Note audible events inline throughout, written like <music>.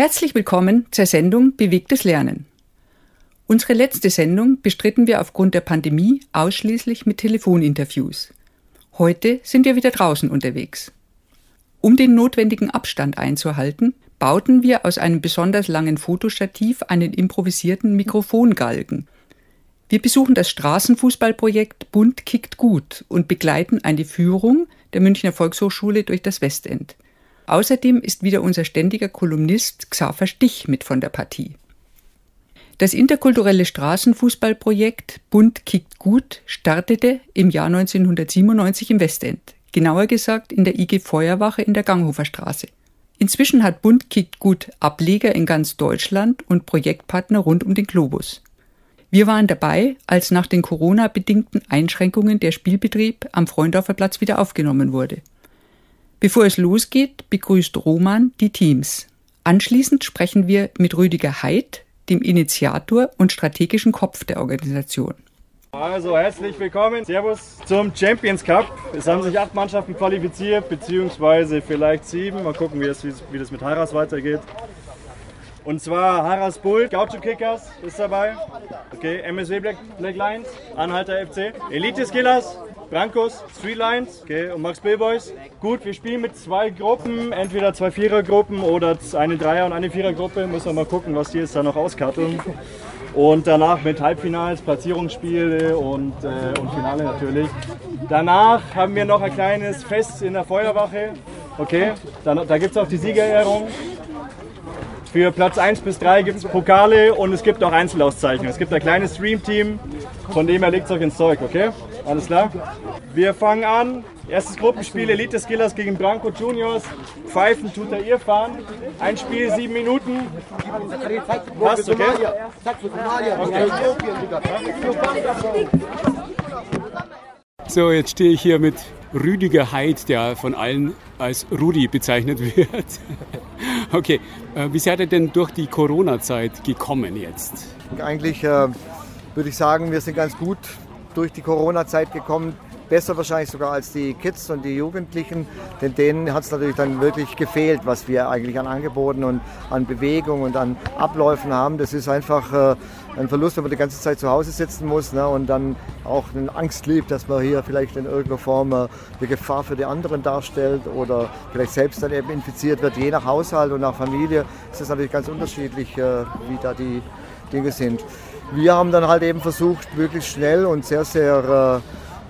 Herzlich willkommen zur Sendung Bewegtes Lernen. Unsere letzte Sendung bestritten wir aufgrund der Pandemie ausschließlich mit Telefoninterviews. Heute sind wir wieder draußen unterwegs. Um den notwendigen Abstand einzuhalten, bauten wir aus einem besonders langen Fotostativ einen improvisierten Mikrofongalgen. Wir besuchen das Straßenfußballprojekt Bund kickt gut und begleiten eine Führung der Münchner Volkshochschule durch das Westend. Außerdem ist wieder unser ständiger Kolumnist Xaver Stich mit von der Partie. Das interkulturelle Straßenfußballprojekt Bund kickt gut startete im Jahr 1997 im Westend, genauer gesagt in der IG Feuerwache in der Ganghofer Straße. Inzwischen hat Bund kickt gut Ableger in ganz Deutschland und Projektpartner rund um den Globus. Wir waren dabei, als nach den Corona-bedingten Einschränkungen der Spielbetrieb am Freundorfer Platz wieder aufgenommen wurde. Bevor es losgeht, begrüßt Roman die Teams. Anschließend sprechen wir mit Rüdiger Heid, dem Initiator und strategischen Kopf der Organisation. Also herzlich willkommen, Servus zum Champions Cup. Es haben sich acht Mannschaften qualifiziert, beziehungsweise vielleicht sieben. Mal gucken, wie das, wie das mit Haras weitergeht. Und zwar Haras Bull, Gaucho Kickers ist dabei. Okay, MSW Black, Black Lions, Anhalter FC, Elite Skillers, Brancos, Street Lions okay, und Max Billboys. Gut, wir spielen mit zwei Gruppen, entweder zwei Vierergruppen oder eine Dreier- und eine Vierergruppe. Müssen wir mal gucken, was die jetzt da noch auskarteln. Und danach mit Halbfinals, Platzierungsspiele und, äh, und Finale natürlich. Danach haben wir noch ein kleines Fest in der Feuerwache. Okay, dann, da gibt es auch die Siegerehrung. Für Platz 1 bis 3 gibt es Pokale und es gibt auch Einzelauszeichnungen. Es gibt ein kleines Stream-Team, von dem er legt euch ins Zeug, okay? Alles klar? Wir fangen an. Erstes Gruppenspiel Elite Skillers gegen Branco Juniors. Pfeifen tut er ihr fahren. Ein Spiel, sieben Minuten. Passt, okay? okay. So, jetzt stehe ich hier mit Rüdiger Heid, der von allen als Rudi bezeichnet <laughs> wird. Okay, äh, wie seid ihr denn durch die Corona-Zeit gekommen jetzt? Eigentlich äh, würde ich sagen, wir sind ganz gut durch die Corona-Zeit gekommen. Besser wahrscheinlich sogar als die Kids und die Jugendlichen, denn denen hat es natürlich dann wirklich gefehlt, was wir eigentlich an Angeboten und an Bewegung und an Abläufen haben. Das ist einfach äh, ein Verlust, wenn man die ganze Zeit zu Hause sitzen muss ne, und dann auch eine Angst lebt, dass man hier vielleicht in irgendeiner Form äh, eine Gefahr für die anderen darstellt oder vielleicht selbst dann eben infiziert wird. Je nach Haushalt und nach Familie ist es natürlich ganz unterschiedlich, äh, wie da die Dinge sind. Wir haben dann halt eben versucht, möglichst schnell und sehr, sehr,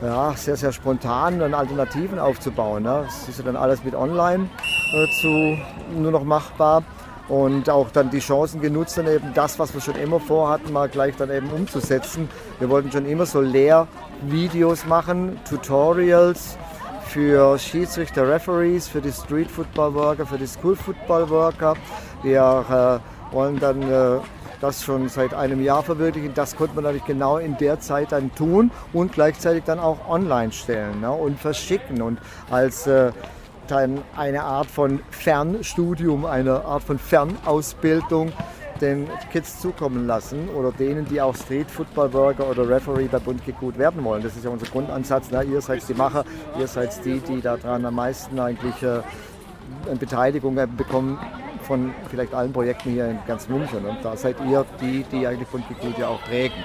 äh, ja, sehr, sehr spontan dann Alternativen aufzubauen. Ne? Das ist ja dann alles mit online äh, zu, nur noch machbar und auch dann die Chancen genutzt, dann eben das, was wir schon immer vorhatten, mal gleich dann eben umzusetzen. Wir wollten schon immer so Lehrvideos machen, Tutorials für Schiedsrichter, Referees, für die Street Football Worker, für die School Football Worker. Wir äh, wollen dann äh, das schon seit einem Jahr verwirklichen. Das konnte man natürlich genau in der Zeit dann tun und gleichzeitig dann auch online stellen ne, und verschicken und als äh, dann eine Art von Fernstudium, eine Art von Fernausbildung den Kids zukommen lassen oder denen, die auch Street Football Worker oder Referee bei Bund gut werden wollen. Das ist ja unser Grundansatz. Ne? Ihr seid die Macher, ihr seid die, die daran am meisten eigentlich äh, Beteiligung bekommen von vielleicht allen Projekten hier in ganz München. Und da seid ihr die, die eigentlich von Kikut ja auch prägen.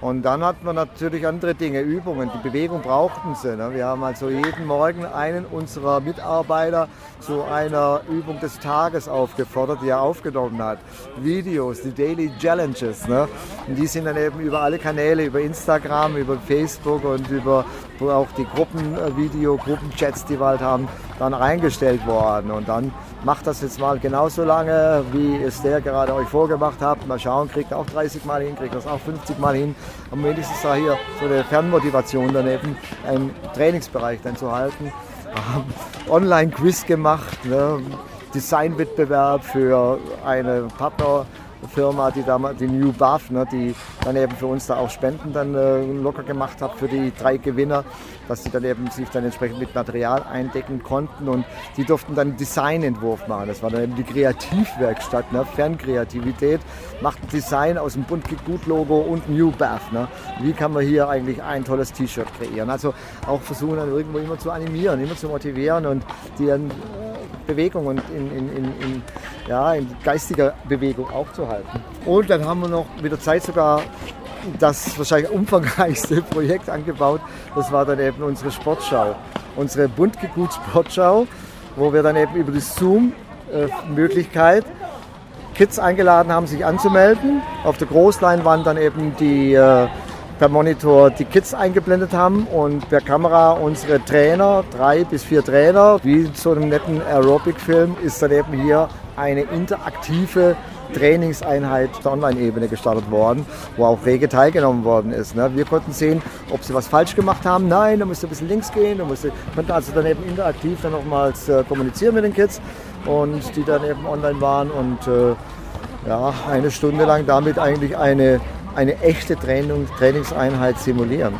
Und dann hat man natürlich andere Dinge, Übungen. Die Bewegung brauchten sie. Ne? Wir haben also jeden Morgen einen unserer Mitarbeiter zu einer Übung des Tages aufgefordert, die er aufgenommen hat. Videos, die Daily Challenges. Ne? Und die sind dann eben über alle Kanäle, über Instagram, über Facebook und über auch die Gruppenvideo, Gruppenchats, die wir halt haben, dann eingestellt worden. Und dann macht das jetzt mal genauso lange, wie es der gerade euch vorgemacht hat. Mal schauen, kriegt er auch 30 Mal hin, kriegt das auch 50 Mal hin. Und wenigstens da hier so eine Fernmotivation daneben, einen Trainingsbereich dann zu halten. haben Online-Quiz gemacht, ne? Designwettbewerb für eine Partner. Firma, die damals, die New Buff, ne, die dann eben für uns da auch Spenden dann äh, locker gemacht hat für die drei Gewinner, dass sie dann eben sich dann entsprechend mit Material eindecken konnten und die durften dann einen Designentwurf machen. Das war dann eben die Kreativwerkstatt, ne, Fernkreativität, macht ein Design aus dem Bunt Gut Logo und New Buff. Ne. Wie kann man hier eigentlich ein tolles T-Shirt kreieren? Also auch versuchen dann irgendwo immer zu animieren, immer zu motivieren und die dann Bewegung und in, in, in, in, ja, in geistiger Bewegung aufzuhalten. Und dann haben wir noch mit der Zeit sogar das wahrscheinlich umfangreichste <laughs> Projekt angebaut. Das war dann eben unsere Sportschau, unsere Buntgegut Sportschau, wo wir dann eben über die Zoom-Möglichkeit Kids eingeladen haben, sich anzumelden. Auf der Großleinwand dann eben die äh, per Monitor die Kids eingeblendet haben und per Kamera unsere Trainer, drei bis vier Trainer, wie in so einem netten Aerobic-Film, ist dann eben hier eine interaktive Trainingseinheit der Online-Ebene gestartet worden, wo auch rege teilgenommen worden ist. Ne? Wir konnten sehen, ob sie was falsch gemacht haben. Nein, da musste ein bisschen links gehen, da musste, konnten also dann eben interaktiv dann nochmals äh, kommunizieren mit den Kids und die dann eben online waren und äh, ja, eine Stunde lang damit eigentlich eine eine echte Training, Trainingseinheit simulieren.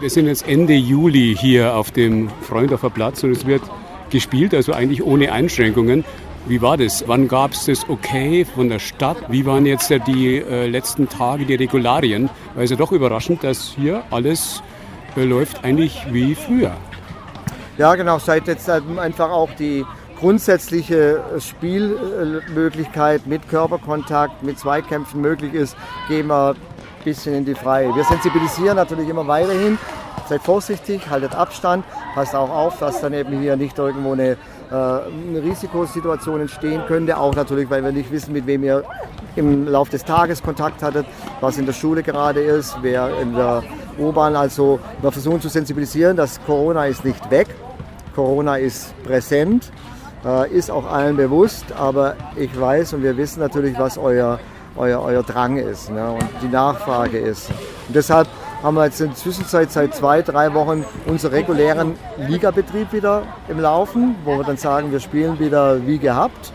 Wir sind jetzt Ende Juli hier auf dem Freundorfer Platz und es wird gespielt, also eigentlich ohne Einschränkungen. Wie war das? Wann gab es das Okay von der Stadt? Wie waren jetzt die äh, letzten Tage, die Regularien? Weil es ja doch überraschend, dass hier alles äh, läuft eigentlich wie früher. Ja, genau. Seit jetzt einfach auch die grundsätzliche Spielmöglichkeit mit Körperkontakt, mit Zweikämpfen möglich ist, gehen wir bisschen in die Freie. Wir sensibilisieren natürlich immer weiterhin. Seid vorsichtig, haltet Abstand, passt auch auf, dass dann eben hier nicht irgendwo eine, äh, eine Risikosituation entstehen könnte. Auch natürlich, weil wir nicht wissen, mit wem ihr im Laufe des Tages Kontakt hattet, was in der Schule gerade ist, wer in der U-Bahn. Also wir versuchen zu sensibilisieren, dass Corona ist nicht weg. Corona ist präsent äh, ist auch allen bewusst, aber ich weiß und wir wissen natürlich, was euer, euer, euer Drang ist ne, und die Nachfrage ist. Und deshalb haben wir jetzt in der Zwischenzeit seit zwei, drei Wochen unseren regulären Ligabetrieb wieder im Laufen, wo wir dann sagen, wir spielen wieder wie gehabt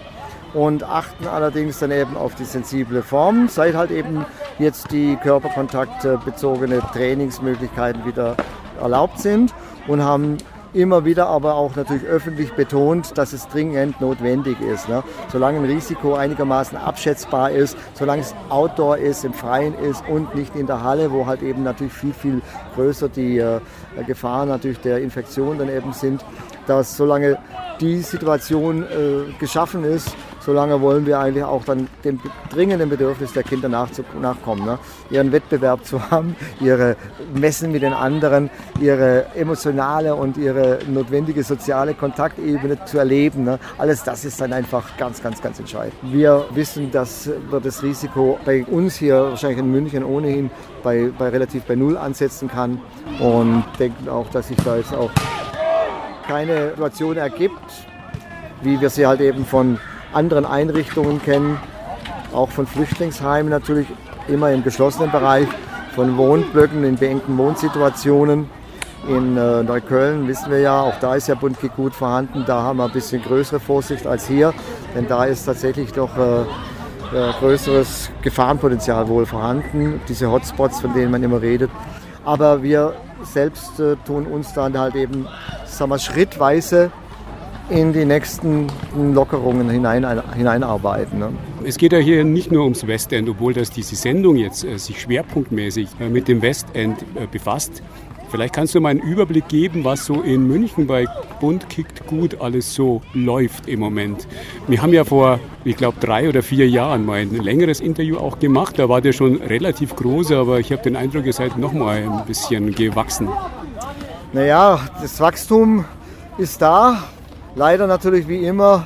und achten allerdings dann eben auf die sensible Form, seit halt eben jetzt die körperkontaktbezogene Trainingsmöglichkeiten wieder erlaubt sind und haben immer wieder aber auch natürlich öffentlich betont, dass es dringend notwendig ist. Ne? Solange ein Risiko einigermaßen abschätzbar ist, solange es Outdoor ist, im Freien ist und nicht in der Halle, wo halt eben natürlich viel, viel größer die äh, Gefahren natürlich der Infektion dann eben sind, dass solange die Situation äh, geschaffen ist, solange wollen wir eigentlich auch dann dem dringenden Bedürfnis der Kinder nachkommen. Ne? Ihren Wettbewerb zu haben, ihre Messen mit den anderen, ihre emotionale und ihre notwendige soziale Kontaktebene zu erleben. Ne? Alles das ist dann einfach ganz, ganz, ganz entscheidend. Wir wissen, dass wir das Risiko bei uns hier wahrscheinlich in München ohnehin bei, bei relativ bei Null ansetzen kann und denken auch, dass sich da jetzt auch keine Situation ergibt, wie wir sie halt eben von anderen Einrichtungen kennen, auch von Flüchtlingsheimen natürlich, immer im geschlossenen Bereich, von Wohnblöcken in beengten Wohnsituationen. In äh, Neukölln wissen wir ja, auch da ist ja Bundkick gut vorhanden, da haben wir ein bisschen größere Vorsicht als hier, denn da ist tatsächlich doch äh, äh, größeres Gefahrenpotenzial wohl vorhanden, diese Hotspots, von denen man immer redet. Aber wir selbst äh, tun uns dann halt eben sagen wir, schrittweise in die nächsten Lockerungen hinein, hineinarbeiten. Ne? Es geht ja hier nicht nur ums Westend, obwohl das diese Sendung jetzt äh, sich schwerpunktmäßig äh, mit dem Westend äh, befasst. Vielleicht kannst du mal einen Überblick geben, was so in München bei Bund kickt gut alles so läuft im Moment. Wir haben ja vor, ich glaube, drei oder vier Jahren mal ein längeres Interview auch gemacht. Da war der schon relativ groß, aber ich habe den Eindruck, ihr seid noch mal ein bisschen gewachsen. Naja, das Wachstum ist da leider natürlich wie immer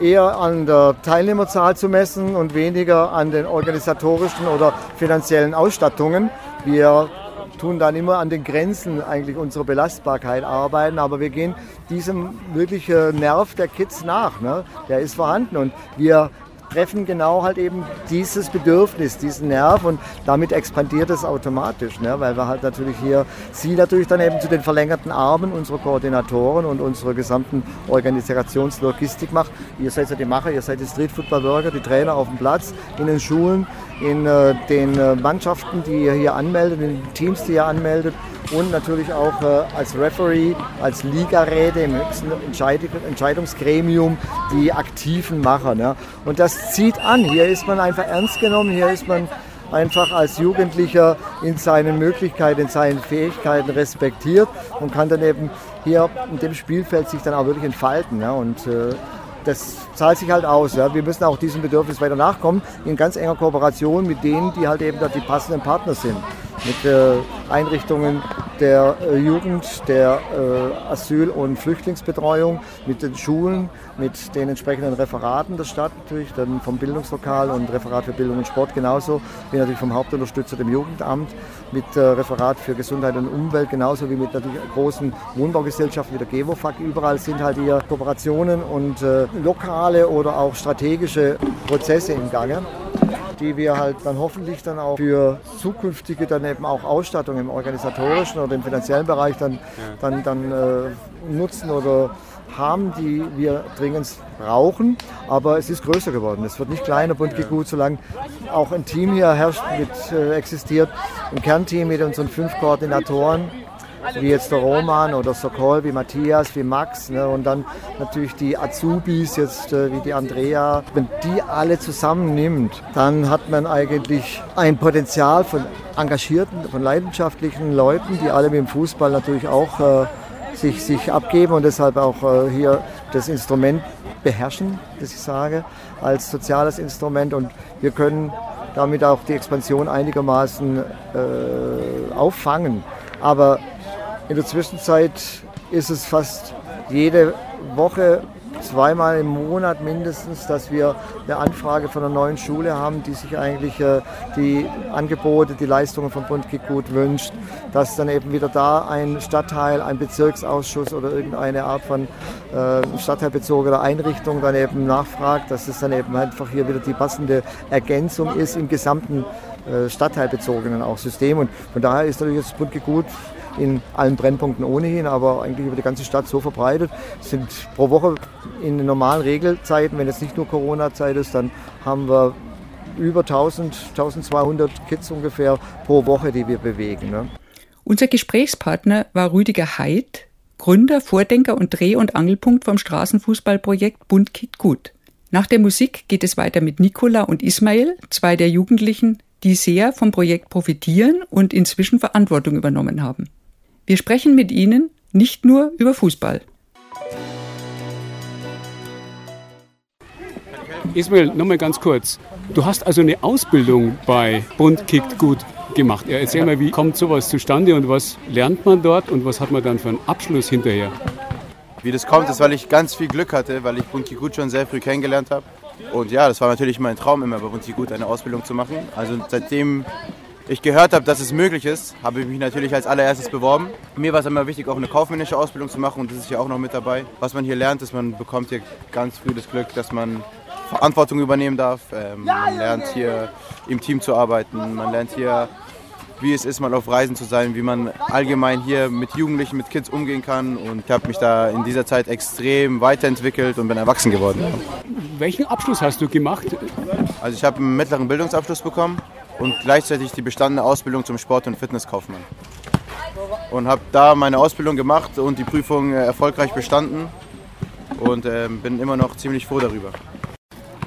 eher an der Teilnehmerzahl zu messen und weniger an den organisatorischen oder finanziellen Ausstattungen. Wir tun dann immer an den Grenzen eigentlich unserer Belastbarkeit arbeiten, aber wir gehen diesem wirklichen Nerv der Kids nach. Ne? Der ist vorhanden und wir treffen genau halt eben dieses Bedürfnis, diesen Nerv und damit expandiert es automatisch, ne? weil wir halt natürlich hier sie natürlich dann eben zu den verlängerten Armen unserer Koordinatoren und unserer gesamten Organisationslogistik macht. Ihr seid ja die Macher, ihr seid die Street Football Worker, die Trainer auf dem Platz, in den Schulen, in äh, den äh, Mannschaften, die ihr hier anmeldet, in den Teams, die ihr anmeldet und natürlich auch äh, als Referee, als Ligaräte im höchsten Entscheidungsgremium die aktiven Macher. Ne? Und das zieht an. Hier ist man einfach ernst genommen, hier ist man einfach als Jugendlicher in seinen Möglichkeiten, in seinen Fähigkeiten respektiert und kann dann eben hier in dem Spielfeld sich dann auch wirklich entfalten. Ja? Und äh, das zahlt sich halt aus. Ja. Wir müssen auch diesem Bedürfnis weiter nachkommen, in ganz enger Kooperation mit denen, die halt eben da die passenden Partner sind mit äh, Einrichtungen der äh, Jugend, der äh, Asyl- und Flüchtlingsbetreuung, mit den Schulen, mit den entsprechenden Referaten der Stadt natürlich, dann vom Bildungslokal und Referat für Bildung und Sport genauso, wie natürlich vom Hauptunterstützer dem Jugendamt, mit äh, Referat für Gesundheit und Umwelt genauso wie mit natürlich großen Wohnbaugesellschaften wie der GEWOFAG. Überall sind halt hier Kooperationen und äh, lokale oder auch strategische Prozesse im Gange die wir halt dann hoffentlich dann auch für zukünftige dann eben auch Ausstattung im organisatorischen oder im finanziellen Bereich dann, dann, dann äh, nutzen oder haben, die wir dringend brauchen. Aber es ist größer geworden. Es wird nicht kleiner, bunt geht gut, solange auch ein Team hier herrscht, mit, äh, existiert. Ein Kernteam mit unseren fünf Koordinatoren wie jetzt der Roman oder Sokol, wie Matthias, wie Max ne? und dann natürlich die Azubis jetzt äh, wie die Andrea. Wenn die alle zusammennimmt, dann hat man eigentlich ein Potenzial von engagierten, von leidenschaftlichen Leuten, die alle mit dem Fußball natürlich auch äh, sich, sich abgeben und deshalb auch äh, hier das Instrument beherrschen, das ich sage, als soziales Instrument und wir können damit auch die Expansion einigermaßen äh, auffangen. Aber in der Zwischenzeit ist es fast jede Woche, zweimal im Monat mindestens, dass wir eine Anfrage von einer neuen Schule haben, die sich eigentlich äh, die Angebote, die Leistungen von Bund gut wünscht, dass dann eben wieder da ein Stadtteil, ein Bezirksausschuss oder irgendeine Art von äh, stadtteilbezogener Einrichtung dann eben nachfragt, dass es dann eben einfach hier wieder die passende Ergänzung ist im gesamten äh, stadtteilbezogenen auch System. Und von daher ist natürlich jetzt Bund gut in allen Brennpunkten ohnehin, aber eigentlich über die ganze Stadt so verbreitet. Es sind pro Woche in den normalen Regelzeiten, wenn es nicht nur Corona-Zeit ist, dann haben wir über 1000, 1200 Kids ungefähr pro Woche, die wir bewegen. Ne? Unser Gesprächspartner war Rüdiger Heid, Gründer, Vordenker und Dreh- und Angelpunkt vom Straßenfußballprojekt Bund Kit Gut. Nach der Musik geht es weiter mit Nicola und Ismail, zwei der Jugendlichen, die sehr vom Projekt profitieren und inzwischen Verantwortung übernommen haben. Wir sprechen mit Ihnen nicht nur über Fußball. Ismail, nochmal ganz kurz. Du hast also eine Ausbildung bei Bund kickt gut gemacht. Ja, erzähl mal, wie kommt sowas zustande und was lernt man dort und was hat man dann für einen Abschluss hinterher? Wie das kommt, ist, weil ich ganz viel Glück hatte, weil ich Bund kickt gut schon sehr früh kennengelernt habe. Und ja, das war natürlich mein Traum, immer bei Bund kickt gut eine Ausbildung zu machen. Also seitdem ich gehört habe, dass es möglich ist, habe ich mich natürlich als allererstes beworben. Mir war es immer wichtig, auch eine kaufmännische Ausbildung zu machen und das ist ja auch noch mit dabei. Was man hier lernt, ist, man bekommt hier ganz früh das Glück, dass man Verantwortung übernehmen darf. Ähm, man lernt hier im Team zu arbeiten, man lernt hier, wie es ist, mal auf Reisen zu sein, wie man allgemein hier mit Jugendlichen, mit Kids umgehen kann. Und ich habe mich da in dieser Zeit extrem weiterentwickelt und bin erwachsen geworden. Welchen Abschluss hast du gemacht? Also ich habe einen mittleren Bildungsabschluss bekommen und gleichzeitig die bestandene Ausbildung zum Sport- und Fitnesskaufmann. Und habe da meine Ausbildung gemacht und die Prüfung äh, erfolgreich bestanden und äh, bin immer noch ziemlich froh darüber.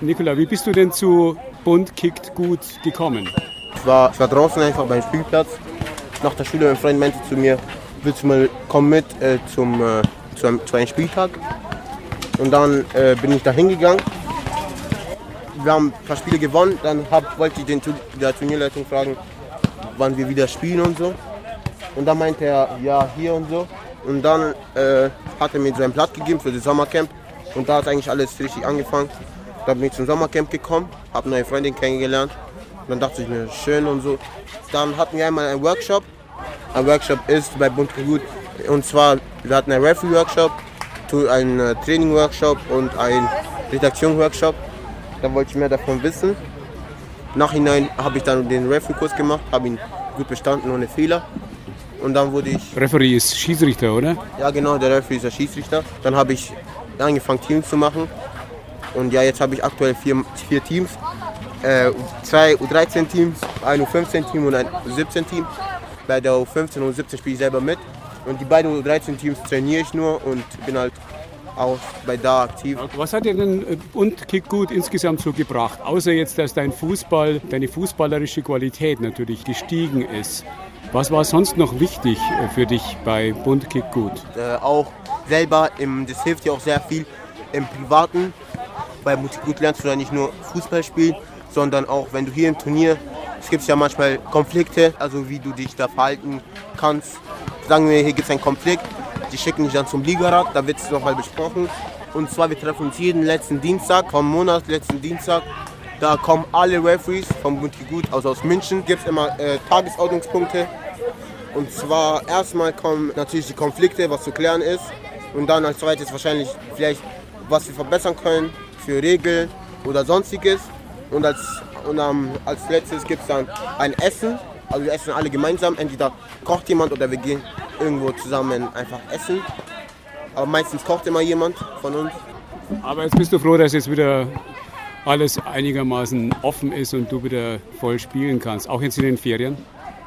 Nikola, wie bist du denn zu Bund kickt gut gekommen? Ich war, ich war draußen einfach beim Spielplatz. Nach der Schule, mein Freund meinte zu mir, willst du mal kommen mit äh, zum, äh, zu, einem, zu einem Spieltag? Und dann äh, bin ich da hingegangen wir haben ein paar Spiele gewonnen. Dann hab, wollte ich den, der Turnierleitung fragen, wann wir wieder spielen und so. Und dann meinte er, ja, hier und so. Und dann äh, hat er mir so ein Blatt gegeben für das Sommercamp. Und da hat eigentlich alles richtig angefangen. Da bin ich zum Sommercamp gekommen, habe neue Freundin kennengelernt. Und dann dachte ich mir, schön und so. Dann hatten wir einmal einen Workshop. Ein Workshop ist bei Bund gut. Und zwar, wir hatten einen Referee-Workshop, einen äh, Training-Workshop und einen Redaktion-Workshop. Da wollte ich mehr davon wissen. Nachhinein habe ich dann den Referee-Kurs gemacht, habe ihn gut bestanden, ohne Fehler. Und dann wurde ich. Referee ist Schiedsrichter, oder? Ja, genau, der Referee ist der Schiedsrichter. Dann habe ich angefangen, Teams zu machen. Und ja, jetzt habe ich aktuell vier, vier Teams. Äh, zwei U13-Teams, ein U15-Team und ein U17-Team. Bei der U15 und U17 spiele ich selber mit. Und die beiden U13-Teams trainiere ich nur und bin halt auch bei da aktiv. Was hat dir denn äh, und Kick gut insgesamt so gebracht? Außer jetzt, dass dein Fußball, deine fußballerische Qualität natürlich gestiegen ist. Was war sonst noch wichtig äh, für dich bei Bund Kick gut? Äh, auch selber, im, das hilft dir auch sehr viel im Privaten. Bei Multigut lernst du ja nicht nur Fußball spielen, sondern auch, wenn du hier im Turnier, es gibt ja manchmal Konflikte, also wie du dich da verhalten kannst. Sagen wir, hier gibt es einen Konflikt, die schicken dich dann zum Ligarat, da wird es nochmal besprochen. Und zwar, wir treffen uns jeden letzten Dienstag, vom Monat, letzten Dienstag. Da kommen alle Referees vom Buntigut, also aus München. Gibt es immer äh, Tagesordnungspunkte. Und zwar erstmal kommen natürlich die Konflikte, was zu klären ist. Und dann als zweites wahrscheinlich vielleicht, was wir verbessern können für Regeln oder sonstiges. Und als, und, ähm, als letztes gibt es dann ein Essen. Also wir essen alle gemeinsam. Entweder kocht jemand oder wir gehen irgendwo zusammen einfach essen. Aber meistens kocht immer jemand von uns. Aber jetzt bist du froh, dass jetzt wieder alles einigermaßen offen ist und du wieder voll spielen kannst, auch jetzt in den Ferien?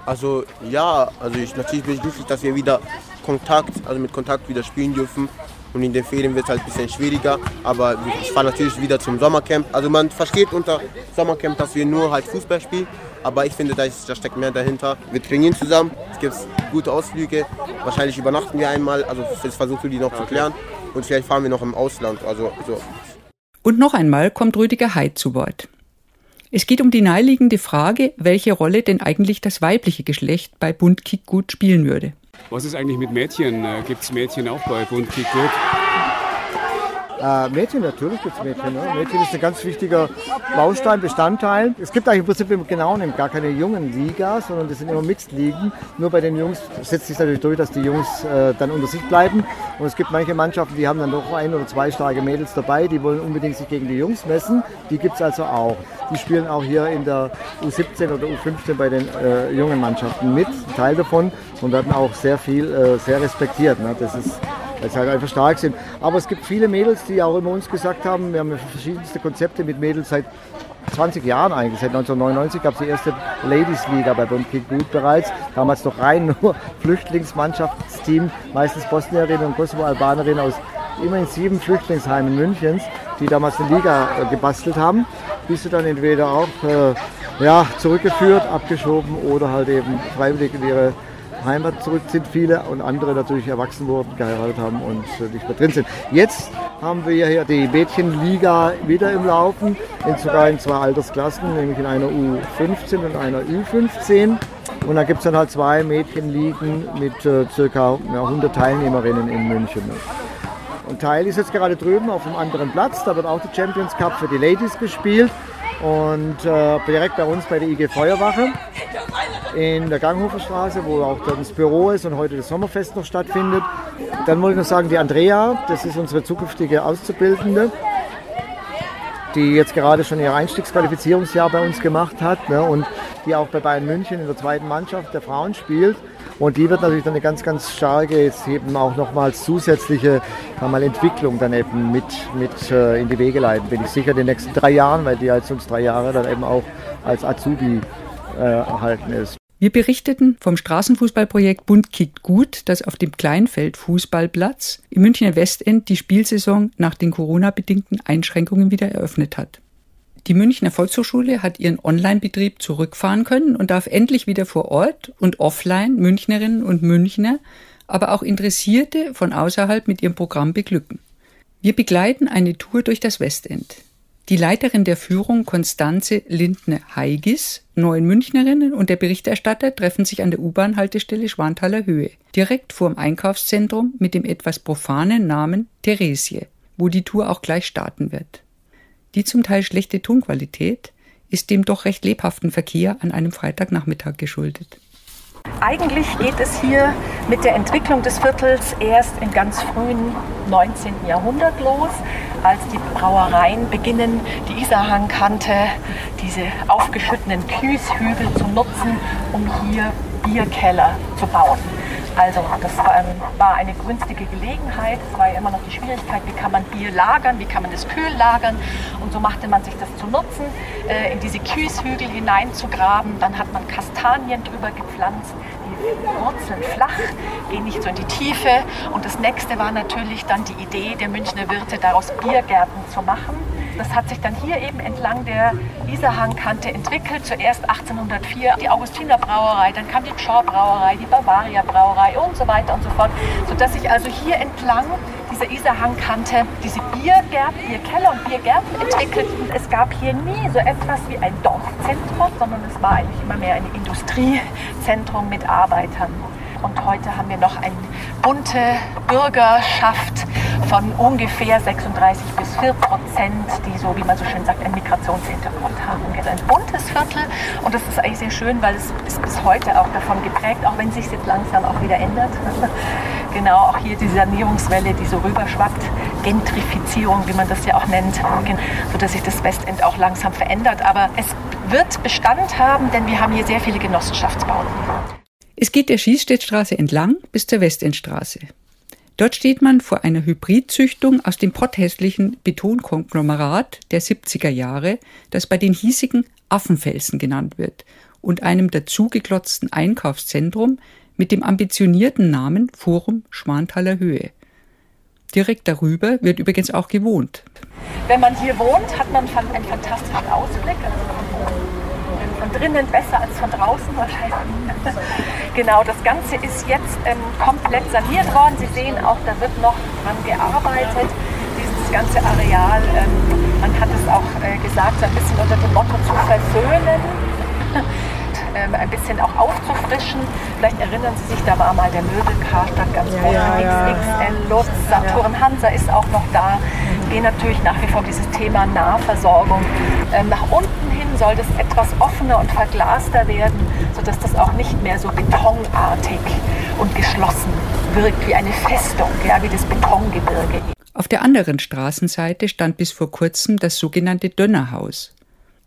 Also ja, also ich, natürlich bin ich glücklich, dass wir wieder Kontakt, also mit Kontakt wieder spielen dürfen. Und in den Ferien wird es halt ein bisschen schwieriger. Aber ich fahre natürlich wieder zum Sommercamp. Also man versteht unter Sommercamp, dass wir nur halt Fußball spielen. Aber ich finde, da, ist, da steckt mehr dahinter. Wir trainieren zusammen, es gibt gute Ausflüge. Wahrscheinlich übernachten wir einmal, also das versuchst du die noch zu klären. Und vielleicht fahren wir noch im Ausland. Also, so. Und noch einmal kommt Rüdiger Heid zu Wort. Es geht um die naheliegende Frage, welche Rolle denn eigentlich das weibliche Geschlecht bei Bund Kick gut spielen würde. Was ist eigentlich mit Mädchen? Äh, gibt es Mädchen auch bei Bund Kick gut? Äh, Mädchen, natürlich gibt es Mädchen. Ne? Mädchen ist ein ganz wichtiger Baustein, Bestandteil. Es gibt eigentlich im Prinzip genau gar keine jungen Ligas, sondern das sind immer Mixed-Ligen. Nur bei den Jungs setzt sich natürlich durch, dass die Jungs äh, dann unter sich bleiben. Und es gibt manche Mannschaften, die haben dann noch ein oder zwei starke Mädels dabei, die wollen unbedingt sich gegen die Jungs messen. Die gibt es also auch. Die spielen auch hier in der U17 oder U15 bei den äh, jungen Mannschaften mit, Teil davon, und werden auch sehr viel, äh, sehr respektiert. Ne? Das ist weil sie halt einfach stark sind. Aber es gibt viele Mädels, die auch immer uns gesagt haben, wir haben verschiedenste Konzepte mit Mädels seit 20 Jahren eigentlich. Seit 1999 gab es die erste Ladies-Liga bei Bund Gut bereits. Damals noch rein nur <laughs> Flüchtlingsmannschaftsteam, meistens Bosnierinnen und Kosovo-Albanerinnen aus immerhin sieben Flüchtlingsheimen Münchens, die damals eine Liga äh, gebastelt haben. Bis sie dann entweder auch äh, ja, zurückgeführt, abgeschoben oder halt eben freiwillig in ihre Heimat zurück sind viele und andere natürlich erwachsen wurden, geheiratet haben und äh, nicht mehr drin sind. Jetzt haben wir hier die Mädchenliga wieder im Laufen, in sogar in zwei Altersklassen, nämlich in einer U15 und einer U15. Und da gibt es dann halt zwei Mädchenligen mit äh, ca. Ja, 100 Teilnehmerinnen in München. Und Teil ist jetzt gerade drüben auf einem anderen Platz. Da wird auch der Champions Cup für die Ladies gespielt. Und äh, direkt bei uns bei der IG Feuerwache in der Ganghoferstraße, wo auch das Büro ist und heute das Sommerfest noch stattfindet. Dann wollte ich noch sagen, die Andrea, das ist unsere zukünftige Auszubildende, die jetzt gerade schon ihr Einstiegsqualifizierungsjahr bei uns gemacht hat ne, und die auch bei Bayern München in der zweiten Mannschaft der Frauen spielt. Und die wird natürlich dann eine ganz, ganz starke, jetzt eben auch nochmals zusätzliche mal, Entwicklung dann eben mit, mit äh, in die Wege leiten, bin ich sicher, in den nächsten drei Jahren, weil die als uns drei Jahre dann eben auch als Azubi äh, erhalten ist. Wir berichteten vom Straßenfußballprojekt Bund kickt gut, das auf dem Kleinfeld-Fußballplatz im Münchner Westend die Spielsaison nach den Corona-bedingten Einschränkungen wieder eröffnet hat. Die Münchner Volkshochschule hat ihren Online-Betrieb zurückfahren können und darf endlich wieder vor Ort und offline Münchnerinnen und Münchner, aber auch Interessierte von außerhalb mit ihrem Programm beglücken. Wir begleiten eine Tour durch das Westend. Die Leiterin der Führung Konstanze Lindner-Heigis, neun Münchnerinnen und der Berichterstatter treffen sich an der U-Bahn-Haltestelle Schwanthaler Höhe, direkt vor dem Einkaufszentrum mit dem etwas profanen Namen Theresie, wo die Tour auch gleich starten wird. Die zum Teil schlechte Tonqualität ist dem doch recht lebhaften Verkehr an einem Freitagnachmittag geschuldet. Eigentlich geht es hier mit der Entwicklung des Viertels erst im ganz frühen 19. Jahrhundert los, als die Brauereien beginnen, die Isarhangkante, diese aufgeschütteten Kieshügel zu nutzen, um hier Bierkeller zu bauen. Also das war eine günstige Gelegenheit. Es war ja immer noch die Schwierigkeit, wie kann man Bier lagern, wie kann man es kühl lagern. Und so machte man sich das zu nutzen, äh, in diese Kieshügel hineinzugraben. Dann hat man Kastanien drüber gepflanzt. Die Wurzeln flach, gehen nicht so in die Tiefe. Und das nächste war natürlich dann die Idee der Münchner Wirte, daraus Biergärten zu machen. Das hat sich dann hier eben entlang der Isarhangkante entwickelt. Zuerst 1804 die Augustiner Brauerei, dann kam die Pschorr Brauerei, die Bavaria Brauerei und so weiter und so fort. Sodass sich also hier entlang dieser Isarhangkante diese Biergärten, Bierkeller und Biergärten entwickelten. Es gab hier nie so etwas wie ein Dorfzentrum, sondern es war eigentlich immer mehr ein Industriezentrum mit Arbeitern. Und heute haben wir noch eine bunte Bürgerschaft von ungefähr 36 bis 4 Prozent, die so, wie man so schön sagt, einen Migrationshintergrund haben. Und ein buntes Viertel und das ist eigentlich sehr schön, weil es ist bis heute auch davon geprägt, auch wenn es sich jetzt langsam auch wieder ändert. <laughs> genau, auch hier die Sanierungswelle, die so rüberschwappt, Gentrifizierung, wie man das ja auch nennt, sodass sich das Westend auch langsam verändert. Aber es wird Bestand haben, denn wir haben hier sehr viele Genossenschaftsbauten. Es geht der Schießstädtstraße entlang bis zur Westendstraße. Dort steht man vor einer Hybridzüchtung aus dem potthässlichen Betonkonglomerat der 70er Jahre, das bei den hiesigen Affenfelsen genannt wird, und einem dazugeklotzten Einkaufszentrum mit dem ambitionierten Namen Forum Schwanthaler Höhe. Direkt darüber wird übrigens auch gewohnt. Wenn man hier wohnt, hat man einen fantastischen Ausblick. Also drinnen besser als von draußen wahrscheinlich. <laughs> genau, das Ganze ist jetzt ähm, komplett saniert worden. Sie sehen auch, da wird noch dran gearbeitet. Dieses ganze Areal, ähm, man hat es auch äh, gesagt, ein bisschen unter dem Motto zu versöhnen. <laughs> ähm, ein bisschen auch aufzufrischen. Vielleicht erinnern Sie sich, da war mal der Möbelkarstadt ganz vorne, ja, ja, XXL, Lutz, Saturn, Hansa ist auch noch da. Gehen natürlich nach wie vor dieses Thema Nahversorgung. Ähm, nach unten hin soll das etwas offener und verglaster werden, sodass das auch nicht mehr so betonartig und geschlossen wirkt wie eine Festung, ja, wie das Betongebirge. Auf der anderen Straßenseite stand bis vor kurzem das sogenannte Dönnerhaus.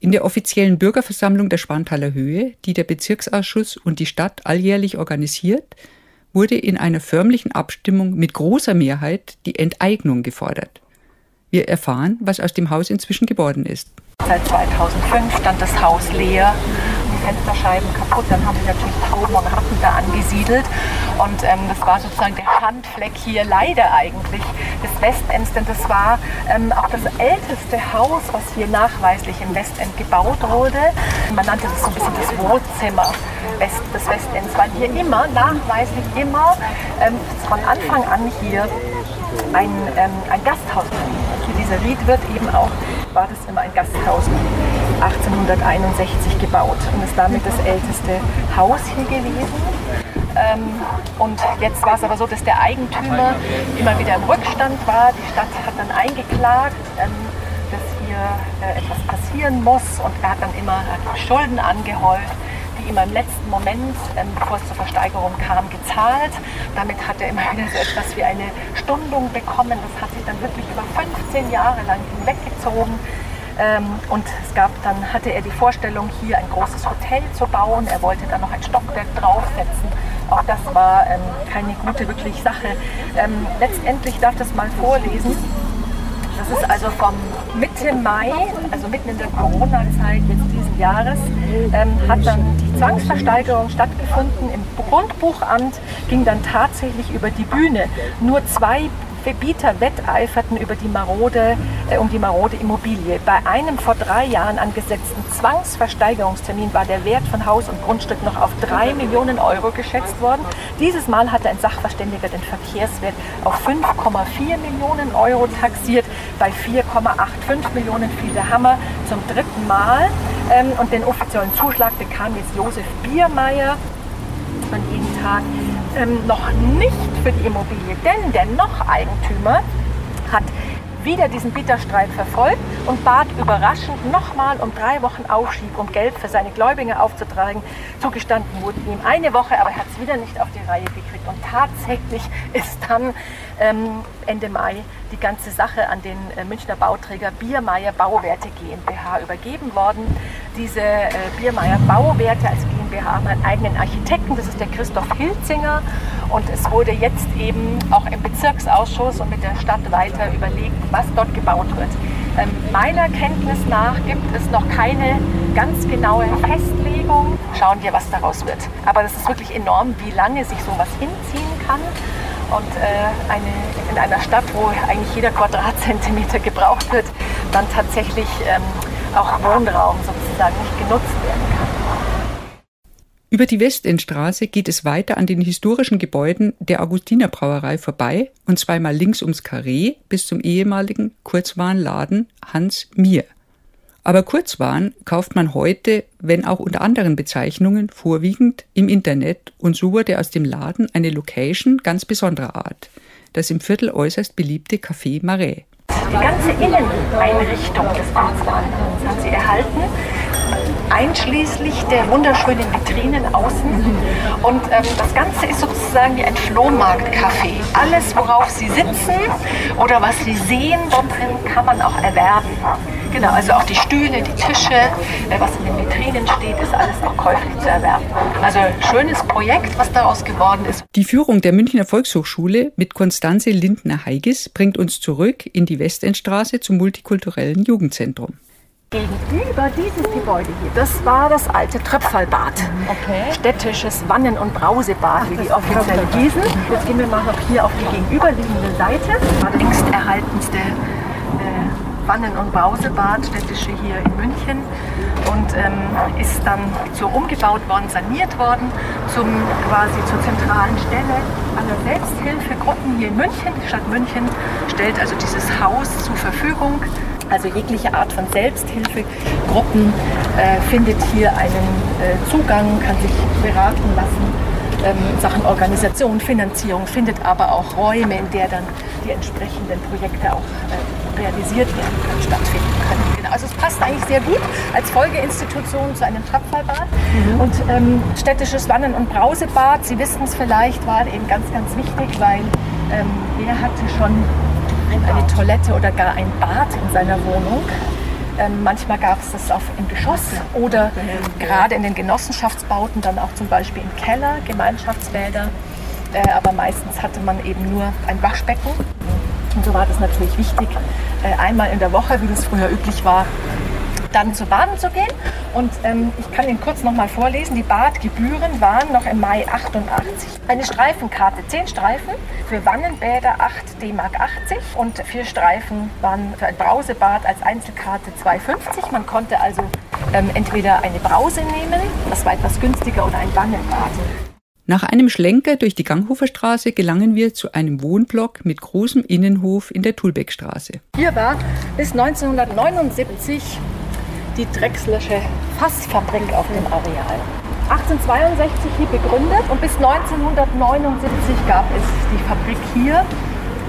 In der offiziellen Bürgerversammlung der Schwanthaler Höhe, die der Bezirksausschuss und die Stadt alljährlich organisiert, wurde in einer förmlichen Abstimmung mit großer Mehrheit die Enteignung gefordert. Wir erfahren, was aus dem Haus inzwischen geworden ist. Seit 2005 stand das Haus leer, Fensterscheiben kaputt. Dann haben sie natürlich Tauben und Ratten da angesiedelt. Und ähm, das war sozusagen der Schandfleck hier leider eigentlich des Westends, denn das war ähm, auch das älteste Haus, was hier nachweislich im Westend gebaut wurde. Man nannte das so ein bisschen das Wohnzimmer West, des Westends, weil hier immer, nachweislich immer, ähm, von Anfang an hier ein, ähm, ein Gasthaus. Hier dieser Ried wird eben auch war das immer ein Gasthaus 1861 gebaut und ist damit das älteste Haus hier gewesen. Ähm, und jetzt war es aber so, dass der Eigentümer immer wieder im Rückstand war. Die Stadt hat dann eingeklagt, ähm, dass hier äh, etwas passieren muss und er hat dann immer Schulden angehäuft die ihm im letzten Moment, ähm, bevor es zur Versteigerung kam, gezahlt. Damit hat er immer wieder so etwas wie eine Stundung bekommen. Das hat sich dann wirklich über 15 Jahre lang hinweggezogen. Ähm, und es gab dann hatte er die Vorstellung, hier ein großes Hotel zu bauen. Er wollte dann noch ein Stockwerk draufsetzen. Auch das war ähm, keine gute wirklich Sache. Ähm, letztendlich darf das mal vorlesen. Das ist also vom Mitte Mai, also mitten in der Corona-Zeit jetzt diesen Jahres, ähm, hat dann die Zwangsversteigerung stattgefunden. Im Grundbuchamt ging dann tatsächlich über die Bühne. Nur zwei Bieter wetteiferten über die marode, äh, um die marode Immobilie. Bei einem vor drei Jahren angesetzten Zwangsversteigerungstermin war der Wert von Haus und Grundstück noch auf drei Millionen Euro geschätzt worden. Dieses Mal hatte ein Sachverständiger den Verkehrswert auf 5,4 Millionen Euro taxiert. Bei 4,85 Millionen fiel der Hammer zum dritten Mal. Ähm, und den offiziellen Zuschlag bekam jetzt Josef Biermeier von jeden Tag ähm, noch nicht für die Immobilie, denn der noch Eigentümer hat wieder diesen Bitterstreit verfolgt und bat überraschend nochmal um drei Wochen Aufschieb, um Geld für seine Gläubiger aufzutragen. Zugestanden wurde ihm eine Woche, aber er hat es wieder nicht auf die Reihe gekriegt. Und tatsächlich ist dann ähm, Ende Mai die ganze Sache an den äh, Münchner Bauträger Biermeier Bauwerte GmbH übergeben worden. Diese äh, Biermeier Bauwerte als GmbH haben einen eigenen Architekten, das ist der Christoph Hilzinger. Und es wurde jetzt eben auch im Bezirksausschuss und mit der Stadt weiter überlegt, was dort gebaut wird. Ähm, meiner Kenntnis nach gibt es noch keine ganz genaue Festlegung. Schauen wir, was daraus wird. Aber das ist wirklich enorm, wie lange sich sowas hinziehen kann. Und äh, eine, in einer Stadt, wo eigentlich jeder Quadratzentimeter gebraucht wird, dann tatsächlich ähm, auch Wohnraum sozusagen nicht genutzt werden kann. Über die Westendstraße geht es weiter an den historischen Gebäuden der Augustinerbrauerei vorbei und zweimal links ums Karree bis zum ehemaligen Kurzwarenladen Hans Mier. Aber Kurzwaren kauft man heute, wenn auch unter anderen Bezeichnungen, vorwiegend im Internet und so wurde aus dem Laden eine Location ganz besonderer Art, das im Viertel äußerst beliebte Café Marais. Die ganze Inneneinrichtung des Kurzwarenladens haben sie erhalten einschließlich der wunderschönen Vitrinen außen. Und ähm, das Ganze ist sozusagen wie ein Flohmarktcafé. Alles, worauf Sie sitzen oder was Sie sehen dort drin, kann man auch erwerben. Genau, also auch die Stühle, die Tische, äh, was in den Vitrinen steht, ist alles auch käuflich zu erwerben. Also schönes Projekt, was daraus geworden ist. Die Führung der Münchner Volkshochschule mit Konstanze Lindner-Heigis bringt uns zurück in die Westendstraße zum multikulturellen Jugendzentrum. Gegenüber dieses Gebäude hier, das war das alte Tröpfelbad. Okay. Städtisches Wannen- und Brausebad, wie die offiziell hießen. Jetzt gehen wir mal noch hier auf die gegenüberliegende Seite. Das längst erhaltenste Wannen- und Brausebad, städtische hier in München. Und ähm, ist dann so umgebaut worden, saniert worden, zum, quasi zur zentralen Stelle aller Selbsthilfegruppen hier in München. Die Stadt München stellt also dieses Haus zur Verfügung also jegliche Art von Selbsthilfegruppen äh, findet hier einen äh, Zugang, kann sich beraten lassen. Ähm, Sachen Organisation, Finanzierung, findet aber auch Räume, in der dann die entsprechenden Projekte auch äh, realisiert werden können, stattfinden können. Genau. Also es passt eigentlich sehr gut als Folgeinstitution zu einem Trapfallbad. Mhm. Und ähm, städtisches Wannen- und Brausebad, Sie wissen es vielleicht, war eben ganz, ganz wichtig, weil ähm, er hatte schon eine Toilette oder gar ein Bad in seiner Wohnung. Ähm, manchmal gab es das auf, im Geschoss oder gerade in den Genossenschaftsbauten dann auch zum Beispiel im Keller, Gemeinschaftsbäder. Äh, aber meistens hatte man eben nur ein Waschbecken. Und so war das natürlich wichtig, äh, einmal in der Woche, wie das früher üblich war, dann zu baden zu gehen. Und ähm, ich kann Ihnen kurz noch mal vorlesen. Die Badgebühren waren noch im Mai 88. Eine Streifenkarte, 10 Streifen für Wannenbäder 8 D-Mark 80 und vier Streifen waren für ein Brausebad als Einzelkarte 2,50. Man konnte also ähm, entweder eine Brause nehmen, das war etwas günstiger, oder ein Wannenbad. Nach einem Schlenker durch die Ganghoferstraße gelangen wir zu einem Wohnblock mit großem Innenhof in der Tulbeckstraße. Hier war bis 1979 die Drechslersche Fassfabrik auf dem Areal. 1862 hier gegründet und bis 1979 gab es die Fabrik hier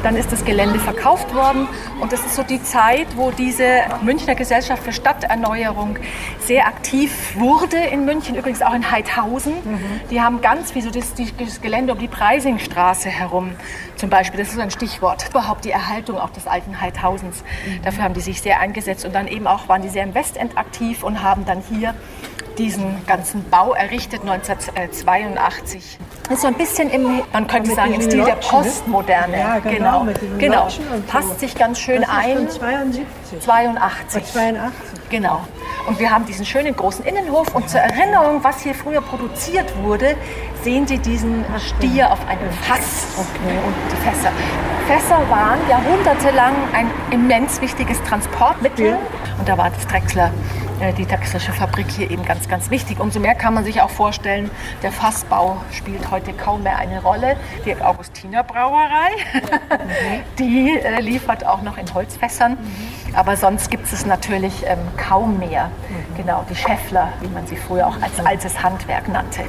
dann ist das Gelände verkauft worden und das ist so die Zeit, wo diese Münchner Gesellschaft für Stadterneuerung sehr aktiv wurde in München, übrigens auch in Heidhausen. Mhm. Die haben ganz viel so das, das Gelände um die Preisingstraße herum zum Beispiel, das ist ein Stichwort, überhaupt die Erhaltung auch des alten Heidhausens. Mhm. Dafür haben die sich sehr eingesetzt und dann eben auch waren die sehr im Westend aktiv und haben dann hier diesen ganzen Bau errichtet 1982. Das ist so ein bisschen im, man könnte sagen, im Stil der Postmoderne. Ja, genau. Genau, genau. passt sich ganz schön das ein. 72. 82. 82. Genau. Und wir haben diesen schönen großen Innenhof. Und zur Erinnerung, was hier früher produziert wurde, sehen Sie diesen Stier auf einem Fass okay. und die Fässer. Fässer waren jahrhundertelang ein immens wichtiges Transportmittel. Ja. Und da war das Drechsler äh, die Drechslersche Fabrik hier eben ganz, ganz wichtig. Umso mehr kann man sich auch vorstellen, der Fassbau spielt heute kaum mehr eine Rolle. Die Augustiner Brauerei, <laughs> die äh, liefert auch noch in Holzfässern. Mhm. Aber sonst gibt es natürlich ähm, kaum mehr. Mhm. Genau, die Schäffler, wie man sie früher auch als altes Handwerk nannte.